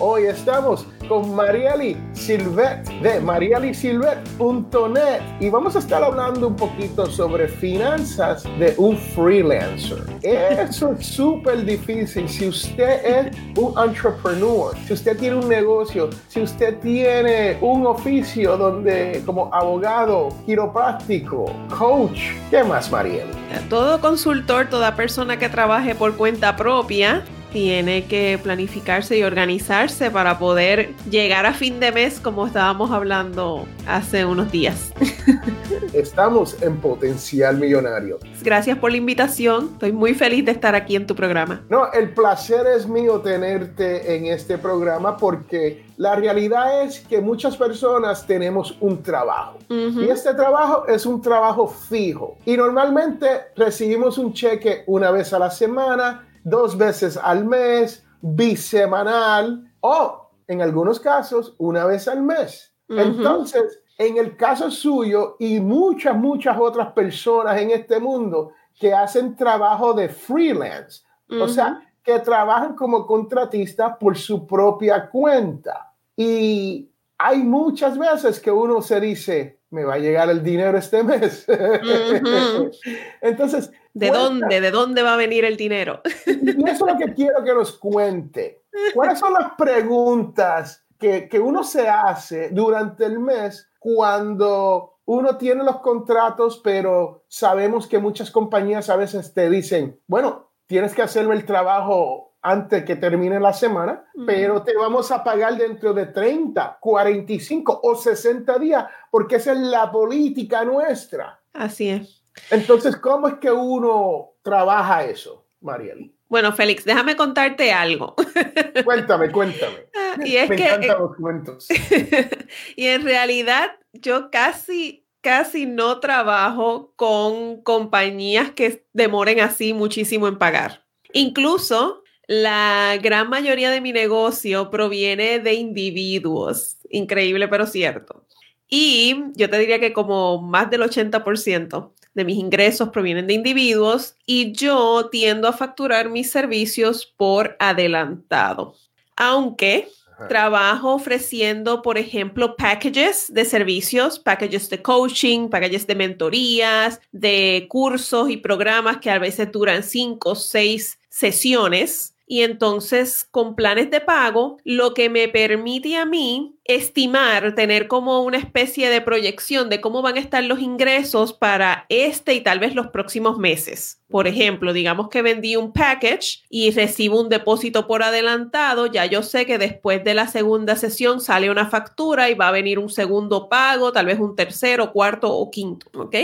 Hoy estamos con Marieli Silvet de marielisilvet.net y vamos a estar hablando un poquito sobre finanzas de un freelancer. Eso es súper difícil. Si usted es un entrepreneur, si usted tiene un negocio, si usted tiene un oficio donde como abogado, quiropráctico, coach, ¿qué más, Marieli? Todo consultor, toda persona que trabaje por cuenta propia tiene que planificarse y organizarse para poder llegar a fin de mes como estábamos hablando hace unos días. Estamos en Potencial Millonario. Gracias por la invitación. Estoy muy feliz de estar aquí en tu programa. No, el placer es mío tenerte en este programa porque la realidad es que muchas personas tenemos un trabajo y este trabajo es un trabajo fijo y normalmente recibimos un cheque una vez a la semana dos veces al mes, bisemanal o en algunos casos una vez al mes. Entonces, en el caso suyo y muchas, muchas otras personas en este mundo que hacen trabajo de freelance, o sea, que trabajan como contratistas por su propia cuenta. Y hay muchas veces que uno se dice, me va a llegar el dinero este mes. Entonces, ¿de dónde? ¿De dónde va a venir el dinero? y eso es lo que quiero que nos cuente. ¿Cuáles son las preguntas que, que uno se hace durante el mes cuando uno tiene los contratos, pero sabemos que muchas compañías a veces te dicen, bueno, tienes que hacerme el trabajo antes que termine la semana, pero te vamos a pagar dentro de 30, 45 o 60 días, porque esa es la política nuestra. Así es. Entonces, ¿cómo es que uno trabaja eso, Mariel? Bueno, Félix, déjame contarte algo. Cuéntame, cuéntame. Y es Me que, encantan los cuentos. y en realidad yo casi casi no trabajo con compañías que demoren así muchísimo en pagar. Incluso la gran mayoría de mi negocio proviene de individuos, increíble pero cierto. Y yo te diría que como más del 80% de mis ingresos provienen de individuos y yo tiendo a facturar mis servicios por adelantado. Aunque trabajo ofreciendo, por ejemplo, packages de servicios, packages de coaching, packages de mentorías, de cursos y programas que a veces duran cinco o seis sesiones y entonces con planes de pago, lo que me permite a mí estimar, tener como una especie de proyección de cómo van a estar los ingresos para este y tal vez los próximos meses. Por ejemplo, digamos que vendí un package y recibo un depósito por adelantado, ya yo sé que después de la segunda sesión sale una factura y va a venir un segundo pago, tal vez un tercero, cuarto o quinto, ¿ok?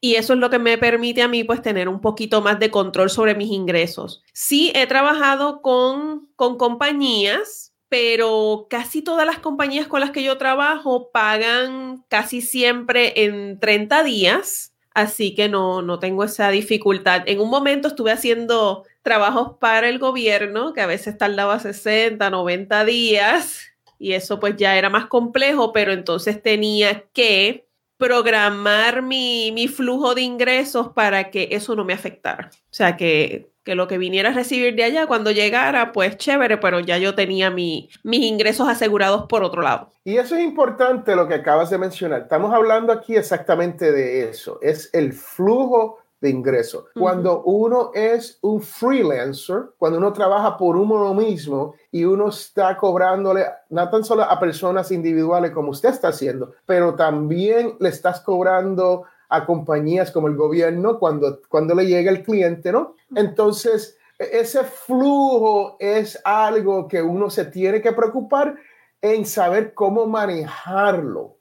Y eso es lo que me permite a mí pues tener un poquito más de control sobre mis ingresos. Sí, he trabajado con, con compañías, pero casi todas las compañías con las que yo trabajo pagan casi siempre en 30 días, así que no, no tengo esa dificultad. En un momento estuve haciendo trabajos para el gobierno, que a veces tardaba 60, 90 días, y eso pues ya era más complejo, pero entonces tenía que programar mi, mi, flujo de ingresos para que eso no me afectara. O sea, que, que, lo que viniera a recibir de allá cuando llegara, pues chévere, pero ya yo tenía mi, mis ingresos asegurados por otro lado. Y eso es importante lo que acabas de mencionar. Estamos hablando aquí exactamente de eso. Es el flujo de ingresos. Cuando uno es un freelancer, cuando uno trabaja por uno mismo y uno está cobrándole no tan solo a personas individuales como usted está haciendo, pero también le estás cobrando a compañías como el gobierno cuando, cuando le llega el cliente, ¿no? Entonces, e, ese flujo es algo que uno se tiene que preocupar en saber cómo manejarlo.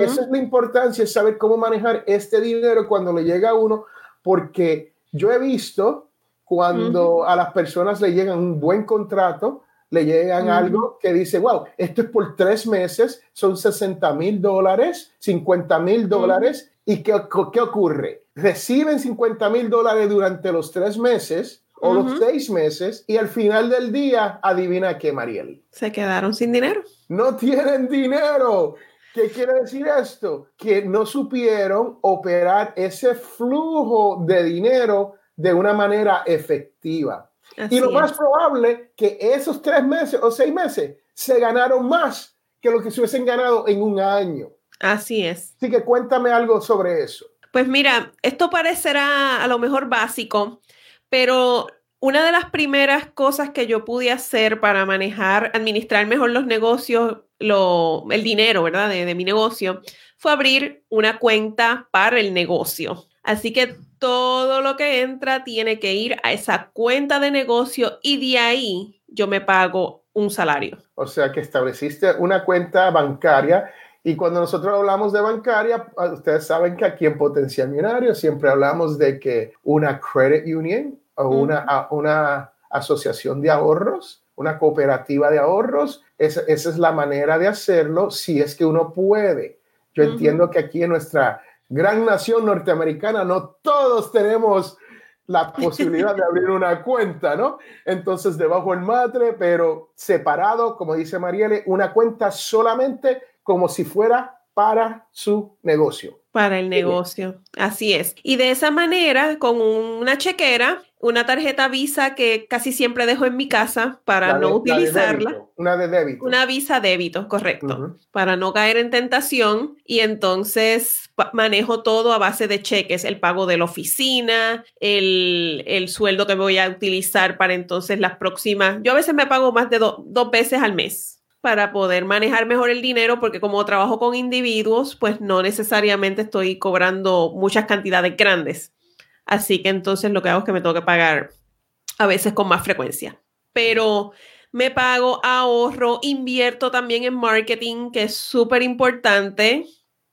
Esa es la importancia, es saber cómo manejar este dinero cuando le llega a uno, porque yo he visto cuando a las personas le llegan un buen contrato, le llegan algo que dice, wow, esto es por tres meses, son 60 mil dólares, 50 mil dólares. ¿Y qué, qué ocurre? Reciben 50 mil dólares durante los tres meses o los seis meses y al final del día, adivina qué, Mariel. Se quedaron sin dinero. No tienen dinero. ¿Qué quiere decir esto? Que no supieron operar ese flujo de dinero de una manera efectiva. y lo más probable que esos tres meses o seis meses se ganaron más que lo que se hubiesen ganado en un año. Así es. Así que cuéntame algo sobre eso. Pues mira, esto parecerá a lo mejor básico, pero una de las primeras cosas que yo pude hacer para manejar, administrar mejor los negocios, lo, el dinero, ¿verdad? De, de mi negocio, fue abrir una cuenta para el negocio. Así que todo lo que entra tiene que ir a esa cuenta de negocio y de ahí yo me pago un salario. O sea que estableciste una cuenta bancaria y cuando nosotros hablamos de bancaria, ah, ustedes saben que aquí en Potencial Millonario siempre hablamos de que una credit union o una, una asociación de ahorros, una cooperativa de ahorros, esa, esa, es la manera de hacerlo si es que uno puede. Yo entiendo que aquí en nuestra gran nación norteamericana no todos tenemos la posibilidad de abrir una cuenta, ¿no? Entonces, debajo el matre, pero separado, como dice Marielle, una cuenta solamente como si fuera para su negocio. Para el negocio, así es. Y de esa manera, con una chequera, una tarjeta Visa que casi siempre dejo en mi casa para no utilizarla. una de débito. Una Visa débito, correcto. Para no caer en tentación. Y entonces manejo todo a base de cheques, el pago de la oficina, el, el sueldo que voy a utilizar para entonces las próximas. Yo a veces me pago más de dos veces al mes para poder manejar mejor el dinero, porque como trabajo con individuos, pues no necesariamente estoy cobrando muchas cantidades grandes. Así que entonces lo que hago es que me tengo que pagar a veces con más frecuencia. Pero me pago, ahorro, invierto también en marketing, que es súper importante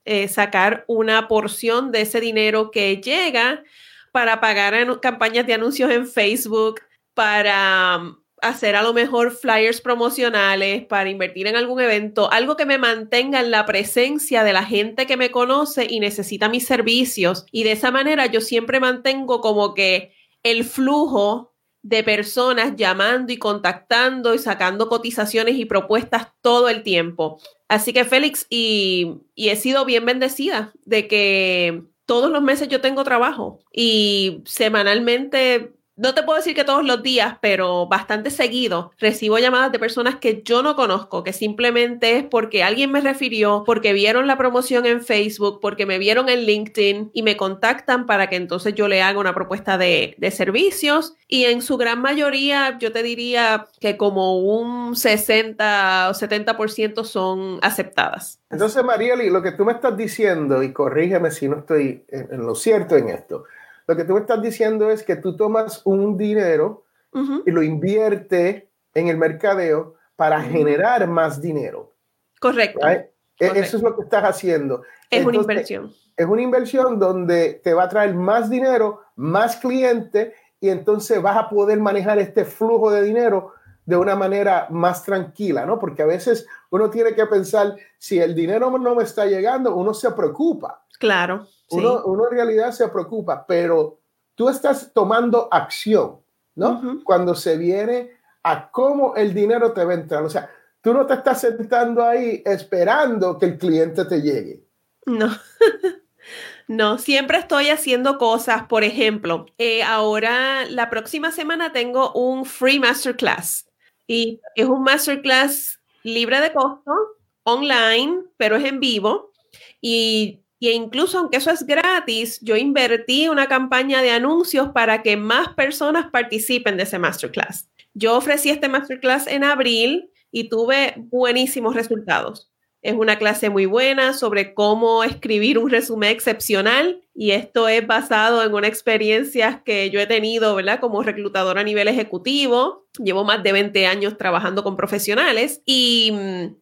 eh, sacar una porción de ese dinero que llega para pagar campañas de anuncios en Facebook, para hacer a lo mejor flyers promocionales, para invertir en algún evento, algo que me mantenga en la presencia de la gente que me conoce y necesita mis servicios. Y de esa manera yo siempre mantengo como que el flujo de personas llamando y contactando y sacando cotizaciones y propuestas todo el tiempo. Así que Félix, y, y he sido bien bendecida de que todos los meses yo tengo trabajo y semanalmente no te puedo decir que todos los días, pero bastante seguido recibo llamadas de personas que yo no conozco, que simplemente es porque alguien me refirió, porque vieron la promoción en Facebook, porque me vieron en LinkedIn y me contactan para que entonces yo le haga una propuesta de, servicios. Y en su gran mayoría, yo te diría que como un 60 o 70% son aceptadas. Entonces, Marieli, lo que tú me estás diciendo, y corrígeme si no estoy en lo cierto en esto, lo que tú me estás diciendo es que tú tomas un dinero y lo invierte en el mercadeo para generar más dinero. E, Correcto. Eso es lo que estás haciendo. Es una inversión. Es una inversión donde te va a traer más dinero, más cliente y entonces vas a poder manejar este flujo de dinero de una manera más tranquila, ¿no? Porque a veces uno tiene que pensar, si el dinero no me está llegando, uno se preocupa. Claro. Uno, uno, en realidad se preocupa, pero tú estás tomando acción, ¿no? Cuando se viene a cómo el dinero te va a entrar. O sea, tú no te estás sentando ahí esperando que el cliente te llegue. No. No, siempre estoy haciendo cosas. Por ejemplo, eh, ahora la próxima semana tengo un free masterclass y es un masterclass libre de costo, online, pero es en vivo. Y y incluso aunque eso es gratis, yo invertí una campaña de anuncios para que más personas participen de ese masterclass. Yo ofrecí este masterclass en abril y tuve buenísimos resultados. Es una clase muy buena sobre cómo escribir un resumen excepcional y esto es basado en una experiencia que yo he tenido, ¿verdad? Como reclutador a nivel ejecutivo. Llevo más de 20 años trabajando con profesionales y,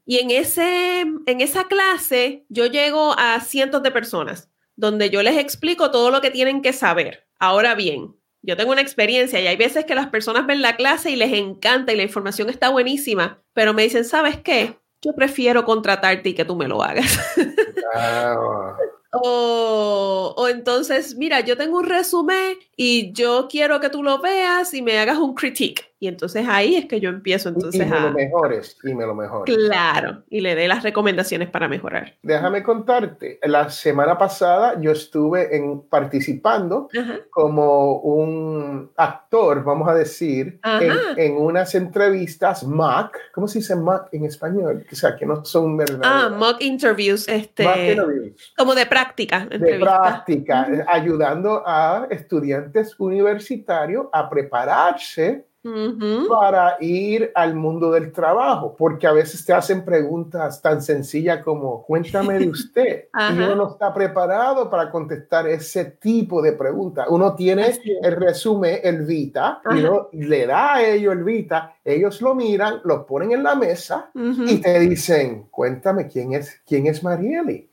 y en, ese, en esa clase yo llego a cientos de personas donde yo les explico todo lo que tienen que saber. Ahora bien, yo tengo una experiencia y hay veces que las personas ven la clase y les encanta y la información está buenísima, pero me dicen, ¿sabes qué? Yo prefiero contratarte y que tú me lo hagas. O, o, entonces, mira, yo tengo un resumen y yo quiero que tú lo veas y me hagas un critique. Y entonces ahí es que yo empiezo entonces y me a... lo mejores, y me lo mejores. Claro, y le dé las recomendaciones para mejorar. Déjame contarte, la semana pasada yo estuve en, participando Ajá. como un actor, vamos a decir, en, en, unas entrevistas mock, ¿cómo se dice mock en español? O sea, que no son verdaderas. Ah, mock interviews, este, mock interviews. como de práctica. De práctica, -huh. ayudando a estudiantes universitarios a prepararse Uh -huh. para ir al mundo del trabajo, porque a veces te hacen preguntas tan sencillas como cuéntame de usted y uno no está preparado para contestar ese tipo de preguntas. Uno tiene el resumen, el Vita, Ajá. y uno le da a ellos el Vita, ellos lo miran, lo ponen en la mesa uh -huh. y te dicen, cuéntame quién es, quién es Marieli.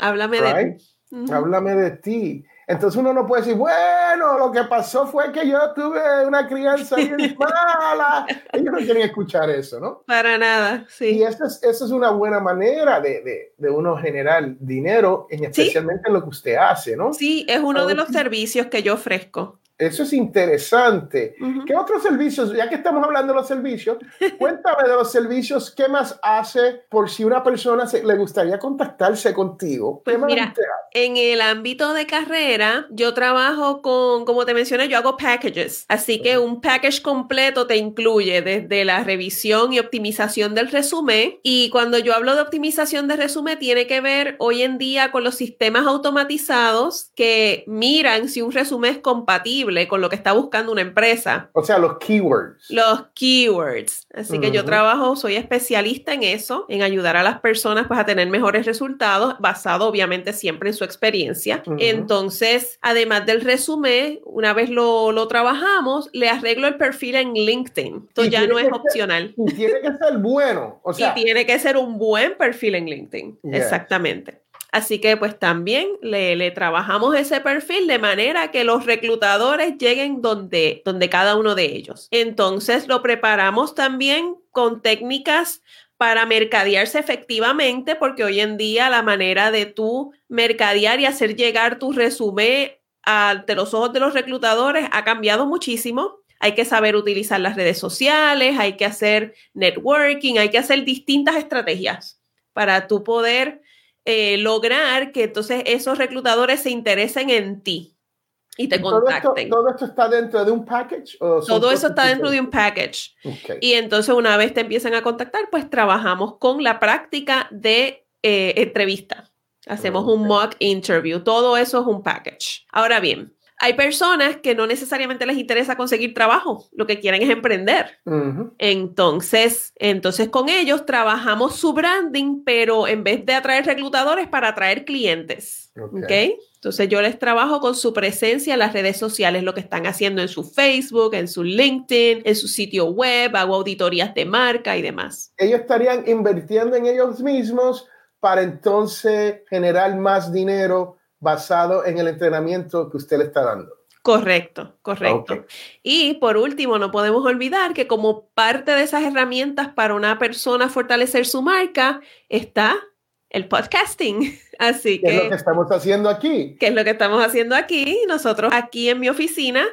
Háblame right? de ti. Uh -huh. Háblame de ti. Entonces uno no puede decir, bueno, lo que pasó fue que yo tuve una crianza bien mala. Ellos no quieren escuchar eso, ¿no? Para nada, sí. Y esa es, esa es una buena manera de, de, de, uno generar dinero, en, especialmente ¿Sí? en lo que usted hace, ¿no? Sí, es uno de los servicios que yo ofrezco. Eso es interesante. Uh -huh. ¿Qué otros servicios, ya que estamos hablando de los servicios, cuéntame de los servicios, ¿qué más hace por si una persona se, le gustaría contactarse contigo? Pues mira, en el ámbito de carrera, yo trabajo con, como te mencioné, yo hago packages. Así que un package completo te incluye desde la revisión y optimización del resumen. Y cuando yo hablo de optimización de resumen, tiene que ver hoy en día con los sistemas automatizados que miran si un resumen es compatible con lo que está buscando una empresa. O sea, los keywords. Los keywords. Así uh -huh. que yo trabajo, soy especialista en eso, en ayudar a las personas pues, a tener mejores resultados, basado obviamente siempre en su experiencia. Uh -huh. Entonces, además del resumen, una vez lo, lo, trabajamos, le arreglo el perfil en LinkedIn. Esto ya no es opcional. y tiene que ser bueno. O sea, y tiene que ser un buen perfil en LinkedIn. Yes. Exactamente. Así que pues también le, le, trabajamos ese perfil de manera que los reclutadores lleguen donde, donde cada uno de ellos. Entonces lo preparamos también con técnicas para mercadearse efectivamente, porque hoy en día la manera de tú mercadear y hacer llegar tu resumen ante los ojos de los reclutadores ha cambiado muchísimo. Hay que saber utilizar las redes sociales, hay que hacer networking, hay que hacer distintas estrategias para tú poder eh, lograr que entonces esos reclutadores se interesen en ti y te contacten. ¿Todo esto, ¿Todo esto, está dentro de un package? O todo eso está dentro de un package. Okay. Y entonces una vez te empiezan a contactar, pues trabajamos con la práctica de eh, entrevista. Hacemos okay. un mock interview. Todo eso es un package. Ahora bien, hay personas que no necesariamente les interesa conseguir trabajo, lo que quieren es emprender. Uh -huh. Entonces, entonces con ellos trabajamos su branding, pero en vez de atraer reclutadores, para atraer clientes. Okay. ¿Okay? Entonces yo les trabajo con su presencia en las redes sociales, lo que están haciendo en su Facebook, en su LinkedIn, en su sitio web, hago auditorías de marca y demás. Ellos estarían invirtiendo en ellos mismos para entonces generar más dinero basado en el entrenamiento que usted le está dando. Correcto, correcto. Okay. Y por último, no podemos olvidar que como parte de esas herramientas para una persona fortalecer su marca está el podcasting. Así que... ¿Qué es lo que estamos haciendo aquí? ¿Qué es lo que estamos haciendo aquí? Nosotros aquí en mi oficina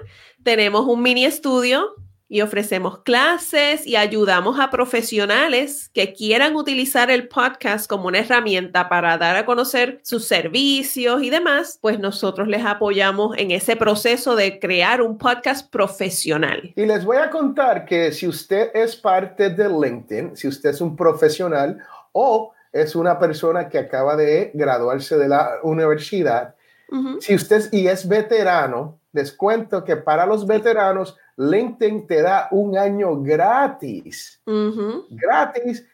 tenemos un mini estudio y ofrecemos clases y ayudamos a profesionales que quieran utilizar el podcast como una herramienta para dar a conocer sus servicios y demás, pues nosotros les apoyamos en ese proceso de crear un podcast profesional. Y les voy a contar que si usted es parte de LinkedIn, si usted es un profesional o es una persona que acaba de graduarse de la universidad, uh -huh. si usted y es veterano, les cuento que para los veteranos LinkedIn te da un año gratis. Uh -huh. Gratis.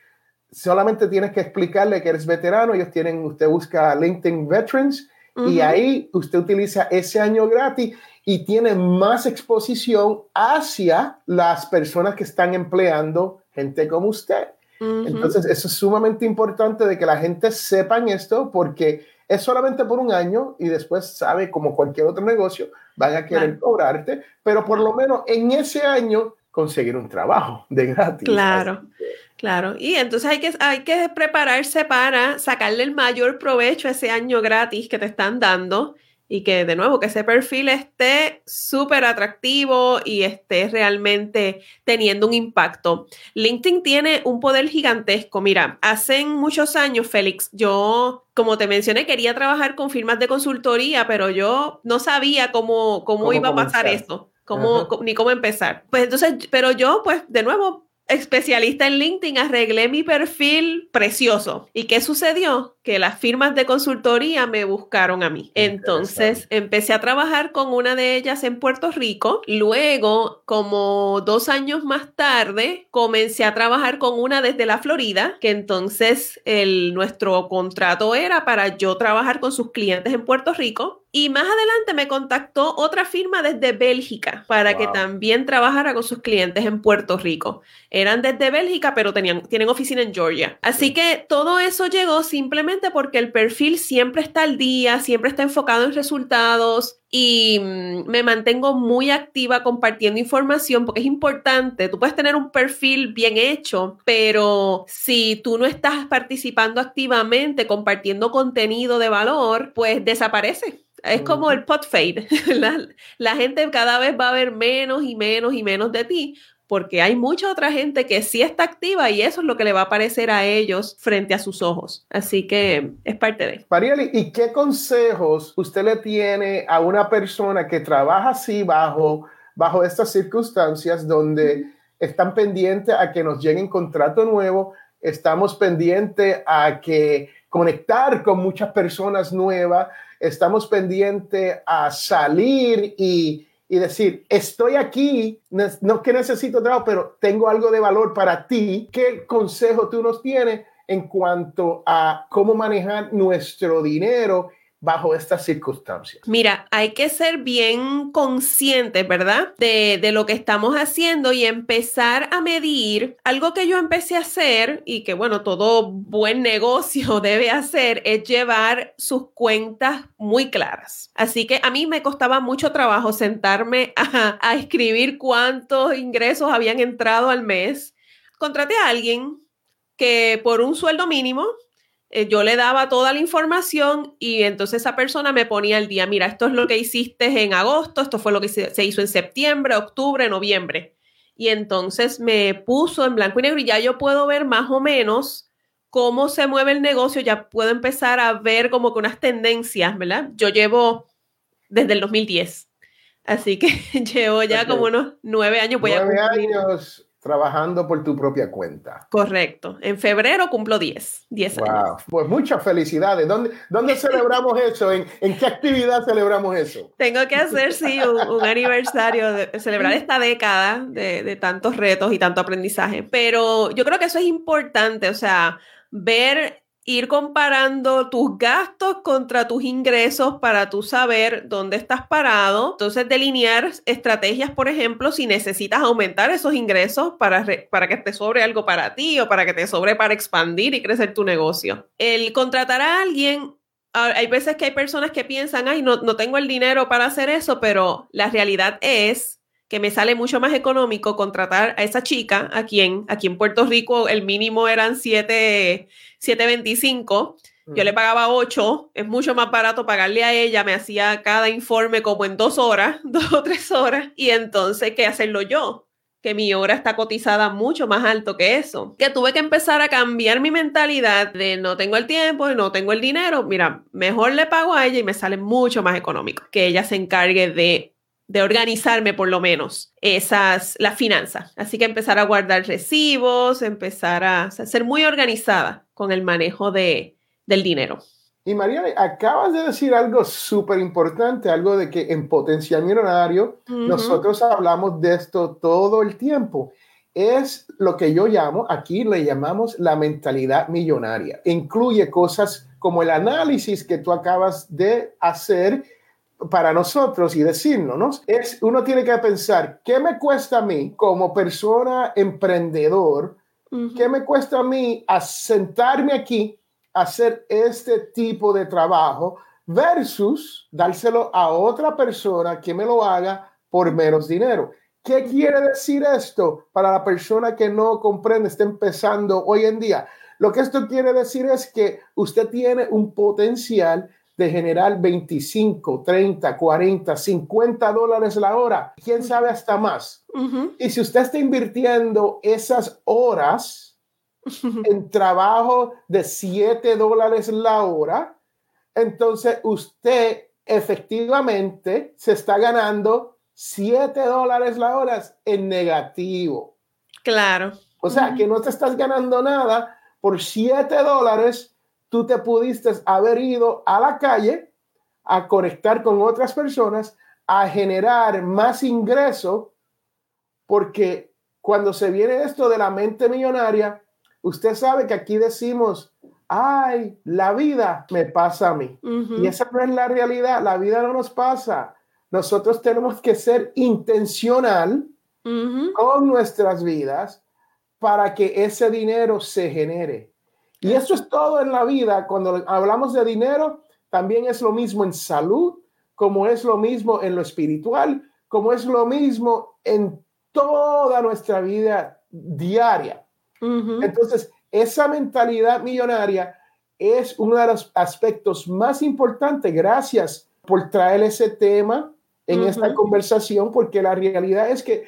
Solamente tienes que explicarle que eres veterano. Ellos tienen, usted busca LinkedIn Veterans uh -huh. y ahí usted utiliza ese año gratis y tiene más exposición hacia las personas que están empleando gente como usted. Entonces, eso es sumamente importante de que la gente sepan esto porque es solamente por un año y después sabe, como cualquier otro negocio, van a querer cobrarte, pero por lo menos en ese año conseguir un trabajo de gratis. Claro. Claro, y entonces hay que, hay que prepararse para sacarle el mayor provecho a ese año gratis que te están dando y que de nuevo que ese perfil esté súper atractivo y esté realmente teniendo un impacto. LinkedIn tiene un poder gigantesco. Mira, hace muchos años, Félix, yo, como te mencioné, quería trabajar con firmas de consultoría, pero yo no sabía cómo, cómo, iba a pasar eso. Cómo, ni cómo empezar. Pues entonces, pero yo, pues de nuevo, especialista en LinkedIn, arreglé mi perfil precioso. ¿Y qué sucedió? Que las firmas de consultoría me buscaron a mí. Entonces empecé a trabajar con una de ellas en Puerto Rico. Luego, como dos años más tarde, comencé a trabajar con una desde la Florida, que entonces el, nuestro contrato era para yo trabajar con sus clientes en Puerto Rico y más adelante me contactó otra firma desde Bélgica para que también trabajara con sus clientes en Puerto Rico. Eran desde Bélgica, pero tenían, tienen oficina en Georgia. Así que todo eso llegó simplemente porque el perfil siempre está al día, siempre está enfocado en resultados y mm, me mantengo muy activa compartiendo información porque es importante. Tú puedes tener un perfil bien hecho, pero si tú no estás participando activamente, compartiendo contenido de valor, pues desaparece. Es como el pot fade. La, gente cada vez va a ver menos y menos y menos de ti porque hay mucha otra gente que sí está activa y eso es lo que le va a aparecer a ellos frente a sus ojos. Así que es parte de. Marieli, ¿y qué consejos usted le tiene a una persona que trabaja así bajo, bajo estas circunstancias donde están pendientes a que nos llegue un contrato nuevo, estamos pendientes a que conectar con muchas personas nuevas, estamos pendientes a salir y, decir, estoy aquí, no que necesito trabajo, pero tengo algo de valor para ti. ¿Qué consejo tú nos tienes en cuanto a cómo manejar nuestro dinero bajo estas circunstancias? Mira, hay que ser bien conscientes, ¿verdad? De, de, lo que estamos haciendo y empezar a medir. Algo que yo empecé a hacer y que, bueno, todo buen negocio debe hacer es llevar sus cuentas muy claras. Así que a mí me costaba mucho trabajo sentarme a, a escribir cuántos ingresos habían entrado al mes. Contraté a alguien que por un sueldo mínimo eh, yo le daba toda la información y entonces esa persona me ponía el día, mira, esto es lo que hiciste en agosto, esto fue lo que se, hizo en septiembre, octubre, noviembre. Y entonces me puso en blanco y negro y ya yo puedo ver más o menos cómo se mueve el negocio, ya puedo empezar a ver como que unas tendencias, ¿verdad? Yo llevo desde el 2010, así que llevo ya como unos nueve años. Voy nueve años trabajando por tu propia cuenta. Correcto. En febrero cumplo 10, 10 años. Pues muchas felicidades. ¿Dónde, dónde celebramos eso? ¿En, ¿En, qué actividad celebramos eso? Tengo que hacer, sí, un, aniversario, de, celebrar esta década de, de tantos retos y tanto aprendizaje. Pero yo creo que eso es importante, o sea, ver ir comparando tus gastos contra tus ingresos para tú saber dónde estás parado. Entonces, delinear estrategias, por ejemplo, si necesitas aumentar esos ingresos para, para que te sobre algo para ti o para que te sobre para expandir y crecer tu negocio. El contratar a alguien hay veces que hay personas que piensan, ay, no, no tengo el dinero para hacer eso, pero la realidad es que me sale mucho más económico contratar a esa chica, a quien aquí en Puerto Rico el mínimo eran siete 7.25, yo le pagaba 8, es mucho más barato pagarle a ella, me hacía cada informe como en dos horas, dos o tres horas, y entonces, ¿qué hacerlo yo? que mi hora está cotizada mucho más alto que eso. Que tuve que empezar a cambiar mi mentalidad de no tengo el tiempo no tengo el dinero. Mira, mejor le pago a ella y me sale mucho más económico que ella se encargue de, de organizarme por lo menos esas, las finanzas. Así que empezar a guardar recibos, empezar a ser muy organizada con el manejo de, del dinero. Y María, acabas de decir algo súper importante, algo de que en Potencial Millonario nosotros hablamos de esto todo el tiempo. Es lo que yo llamo, aquí le llamamos la mentalidad millonaria. Incluye cosas como el análisis que tú acabas de hacer para nosotros y decirnos, Es, uno tiene que pensar, ¿qué me cuesta a mí como persona emprendedor ¿Qué me cuesta a mí sentarme aquí, a hacer este tipo de trabajo versus dárselo a otra persona que me lo haga por menos dinero? ¿Qué quiere decir esto para la persona que no comprende, está empezando hoy en día? Lo que esto quiere decir es que usted tiene un potencial de generar 25, 30, 40, 50 dólares la hora, quién sabe hasta más. Y si usted está invirtiendo esas horas en trabajo de 7 dólares la hora, entonces usted efectivamente se está ganando 7 dólares la hora en negativo. Claro. O sea, que no te estás ganando nada por 7 dólares tú te pudiste haber ido a la calle a conectar con otras personas, a generar más ingreso, porque cuando se viene esto de la mente millonaria, usted sabe que aquí decimos, ay, la vida me pasa a mí. Y esa no es la realidad, la vida no nos pasa. Nosotros tenemos que ser intencional con nuestras vidas para que ese dinero se genere. Y eso es todo en la vida. Cuando hablamos de dinero, también es lo mismo en salud, como es lo mismo en lo espiritual, como es lo mismo en toda nuestra vida diaria. Entonces, esa mentalidad millonaria es uno de los aspectos más importantes. Gracias por traer ese tema en esta conversación, porque la realidad es que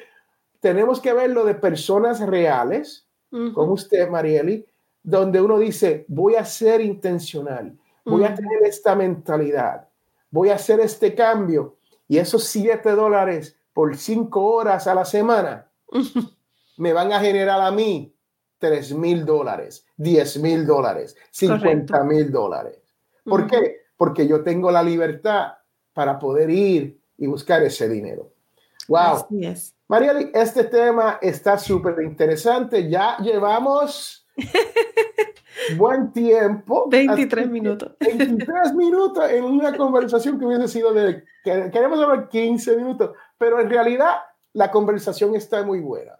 tenemos que verlo de personas reales, como usted, Marieli, donde uno dice, voy a ser intencional, voy a tener esta mentalidad, voy a hacer este cambio y esos siete dólares por cinco horas a la semana me van a generar a mí tres mil dólares, diez mil dólares, cincuenta mil dólares. ¿Por qué? Porque yo tengo la libertad para poder ir y buscar ese dinero. Wow. María, este tema está súper interesante. Ya llevamos Buen tiempo. 23 minutos. 23 minutos en una conversación que hubiese sido de, queremos hablar 15 minutos, pero en realidad la conversación está muy buena.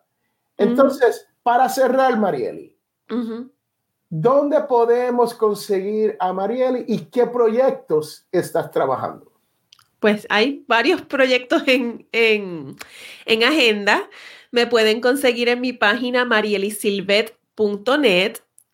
Entonces, para cerrar, Marieli, ¿dónde podemos conseguir a Marieli y qué proyectos estás trabajando? Pues hay varios proyectos en, en, en agenda. Me pueden conseguir en mi página marielisilvet.com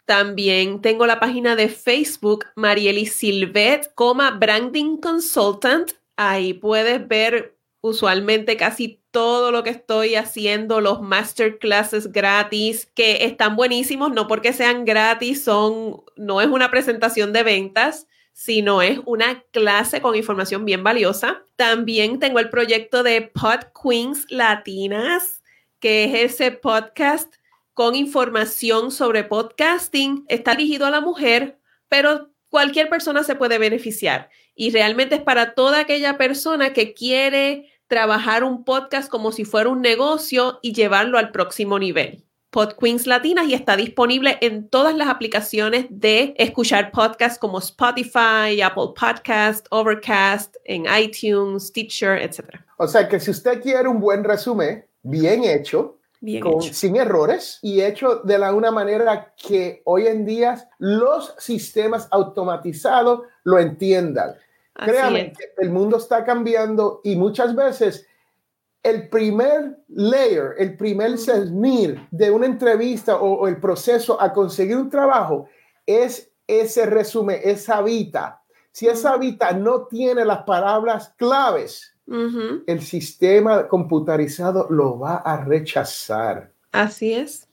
También tengo la página de Facebook Marieli Silvet, Branding Consultant. Ahí puedes ver usualmente casi todo lo que estoy haciendo, los masterclasses gratis, que están buenísimos, no porque sean gratis, son, no es una presentación de ventas, sino es una clase con información bien valiosa. También tengo el proyecto de Pod Queens Latinas, que es ese podcast con información sobre podcasting. Está dirigido a la mujer, pero cualquier persona se puede beneficiar. Y realmente es para toda aquella persona que quiere trabajar un podcast como si fuera un negocio y llevarlo al próximo nivel. Pod Queens Latinas y está disponible en todas las aplicaciones de escuchar podcasts como Spotify, Apple Podcast, Overcast, en iTunes, Stitcher, etc. O sea que si usted quiere un buen resumen, bien hecho, sin errores y hecho de la, una manera que hoy en día los sistemas automatizados lo entiendan. Créame, el mundo está cambiando y muchas veces el primer layer, el primer cernir de una entrevista o, el proceso a conseguir un trabajo es ese resumen, esa vita. Si esa vita no tiene las palabras claves, el sistema computarizado lo va a rechazar. Así es.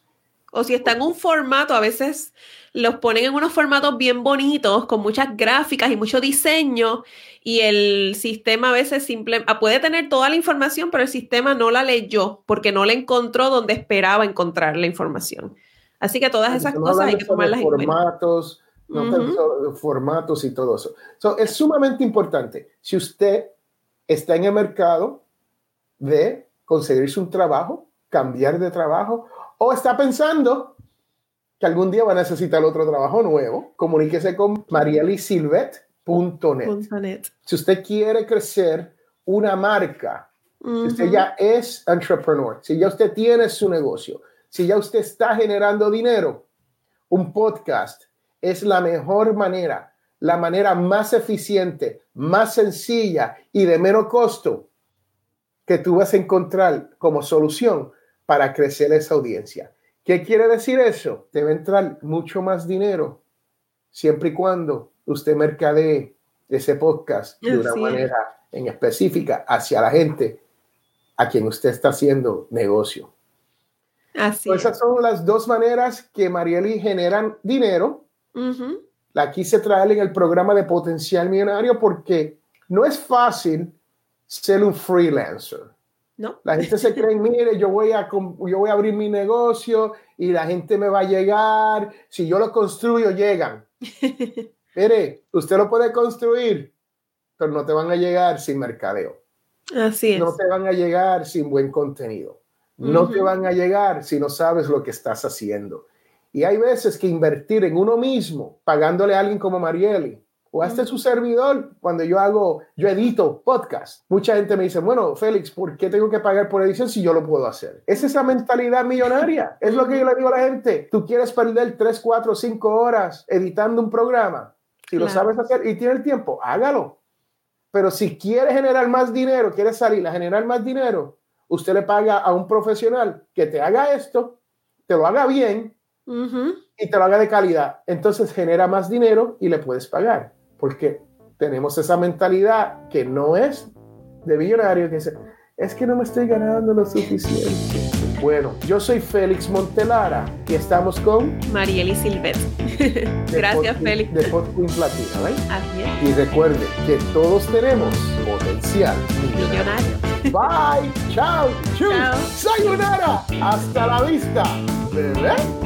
O si está en un formato, a veces los ponen en unos formatos bien bonitos, con muchas gráficas y mucho diseño, y el sistema a veces simple, ah, puede tener toda la información, pero el sistema no la leyó porque no la encontró donde esperaba encontrar la información. Así que todas esas cosas hay que tomarlas en formatos, cuenta. formatos y todo eso. es sumamente importante. Si usted está en el mercado de conseguirse un trabajo, cambiar de trabajo, o está pensando que algún día va a necesitar otro trabajo nuevo, comuníquese con marielisilvet.net. Si usted quiere crecer una marca, si usted ya es entrepreneur, si ya usted tiene su negocio, Si ya usted está generando dinero, un podcast es la mejor manera, la manera más eficiente, más sencilla y de menos costo que tú vas a encontrar como solución para crecer esa audiencia. ¿Qué quiere decir eso? Te va a entrar mucho más dinero siempre y cuando usted mercadee ese podcast de una manera en específica hacia la gente a quien usted está haciendo negocio. Así esas son las dos maneras que Marieli generan dinero. La quise traer en el programa de Potencial Millonario porque no es fácil ser un freelancer. No. La gente se cree, mire, yo voy, a, yo voy a abrir mi negocio y la gente me va a llegar. Si yo lo construyo, llegan. Mire, usted lo puede construir, pero no te van a llegar sin mercadeo. Así es. No te van a llegar sin buen contenido. No te van a llegar si no sabes lo que estás haciendo. Y hay veces que invertir en uno mismo, pagándole a alguien como Marieli, o hasta su servidor, cuando yo hago, yo edito podcast. Mucha gente me dice, bueno, Félix, ¿por qué tengo que pagar por edición si yo lo puedo hacer? Es esa mentalidad millonaria. Es lo que yo le digo a la gente. Tú quieres perder 3, 4, 5 horas editando un programa. Si lo sabes hacer y tienes el tiempo, hágalo. Pero si quieres generar más dinero, quieres salir a generar más dinero, usted le paga a un profesional que te haga esto, te lo haga bien y te lo haga de calidad. Entonces genera más dinero y le puedes pagar. Porque tenemos esa mentalidad que no es de millonario, que dice, es que no me estoy ganando lo suficiente. Bueno, yo soy Félix Montelara y estamos con Marieli Silvet. Gracias, Félix. De Podqueen Platina, ¿vale? Así es. Y recuerde que todos tenemos potencial millonario. Bye, chao, chao, sayonara, hasta la vista, bebé.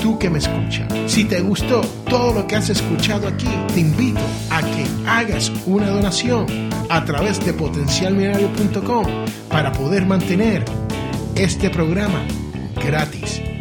Tú que me escuchas, si te gustó todo lo que has escuchado aquí, te invito a que hagas una donación a través de potencialmillonario.com para poder mantener este programa gratis